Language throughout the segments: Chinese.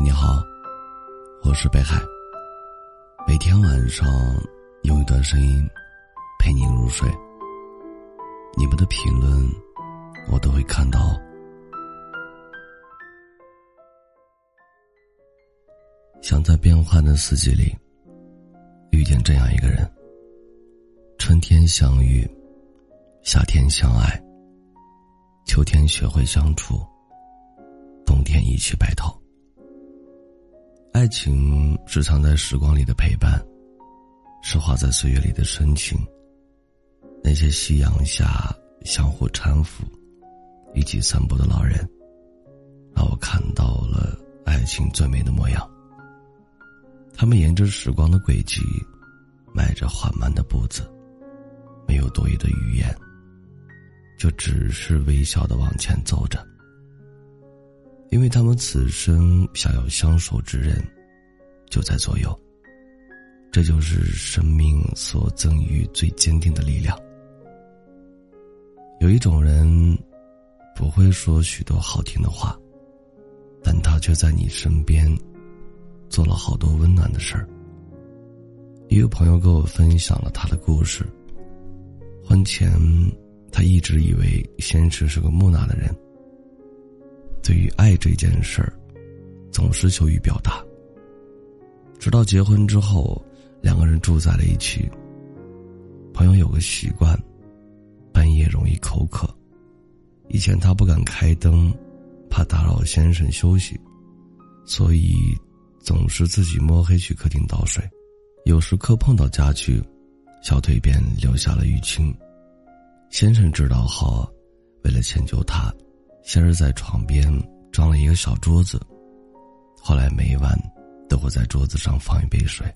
你好，我是北海。每天晚上用一段声音陪你入睡。你们的评论我都会看到。想在变幻的四季里遇见这样一个人：春天相遇，夏天相爱，秋天学会相处，冬天一起白头。爱情是藏在时光里的陪伴，是画在岁月里的深情。那些夕阳下相互搀扶、一起散步的老人，让我看到了爱情最美的模样。他们沿着时光的轨迹，迈着缓慢的步子，没有多余的语言，就只是微笑的往前走着。因为他们此生想要相守之人，就在左右。这就是生命所赠予最坚定的力量。有一种人，不会说许多好听的话，但他却在你身边，做了好多温暖的事儿。一个朋友跟我分享了他的故事。婚前，他一直以为先生是个木讷的人。对于爱这件事儿，总是羞于表达。直到结婚之后，两个人住在了一起。朋友有个习惯，半夜容易口渴。以前他不敢开灯，怕打扰先生休息，所以总是自己摸黑去客厅倒水。有时磕碰到家具，小腿便留下了淤青。先生知道后，为了迁就他。先是在床边装了一个小桌子，后来每晚都会在桌子上放一杯水。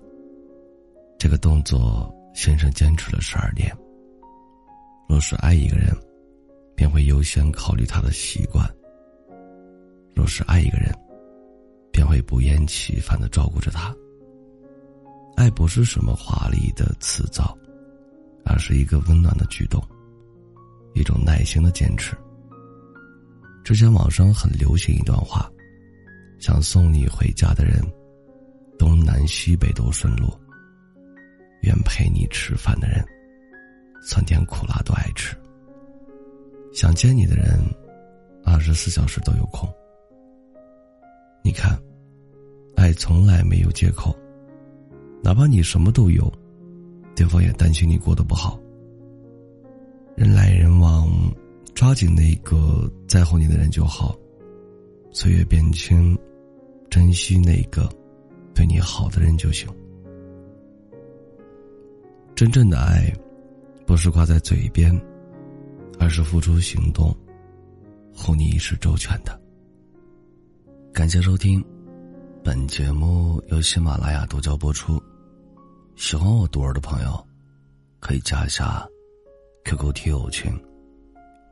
这个动作，先生坚持了十二年。若是爱一个人，便会优先考虑他的习惯；若是爱一个人，便会不厌其烦的照顾着他。爱不是什么华丽的辞藻，而是一个温暖的举动，一种耐心的坚持。之前网上很流行一段话：想送你回家的人，东南西北都顺路；愿陪你吃饭的人，酸甜苦辣都爱吃。想见你的人，二十四小时都有空。你看，爱从来没有借口，哪怕你什么都有，对方也担心你过得不好。人来人往。抓紧那个在乎你的人就好，岁月变迁，珍惜那个对你好的人就行。真正的爱，不是挂在嘴边，而是付出行动，护你一世周全的。感谢收听，本节目由喜马拉雅独家播出。喜欢我独儿的朋友，可以加一下 QQ 听友群。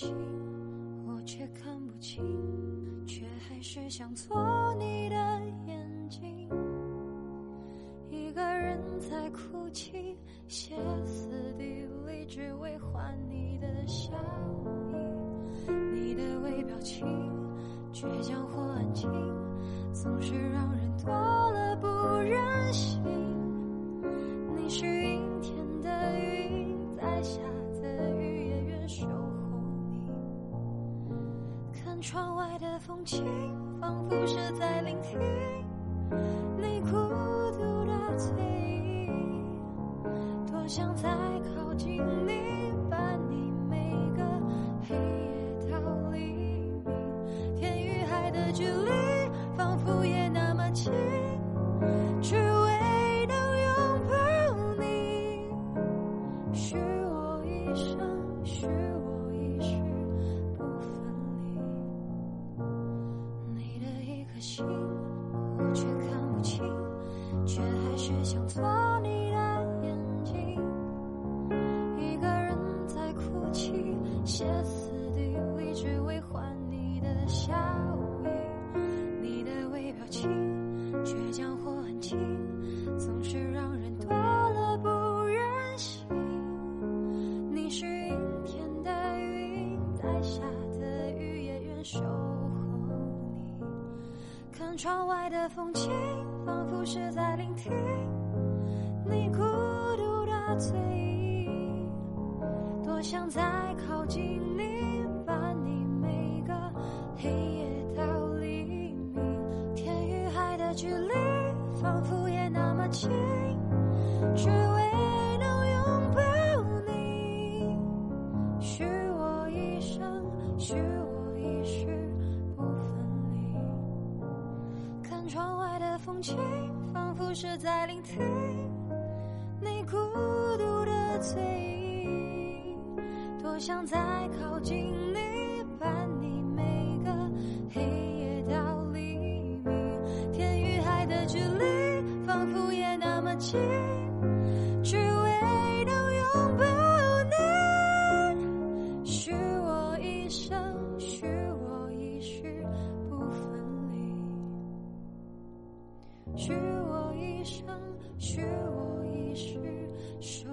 心，我却看不清，却还是想做你的眼睛。一个人在哭泣，歇斯底里，只为换你的笑意。你的微表情，倔强或安静，总是让人多了不忍心。你是窗外的风景，仿佛是在聆听你孤独的嘴音。多想再靠近你，伴你每个黑夜到黎明。天与海的距离，仿佛也那么近，我却看不清，却还是想做你的眼睛。一个人在哭泣，歇斯底里，只为换你的笑意。你的微表情，倔强或安静，总是让人多了不忍心。你是阴天的云，带下的雨也愿收。窗外的风景，仿佛是在聆听你孤独的嘴音。多想再靠近你，伴你每个黑夜到黎明。天与海的距离，仿佛也那么近，只情，仿佛是在聆听你孤独的嘴音。多想再靠近你，伴你每个黑夜到黎明。天与海的距离，仿佛也那么近，许我一生，许我一世。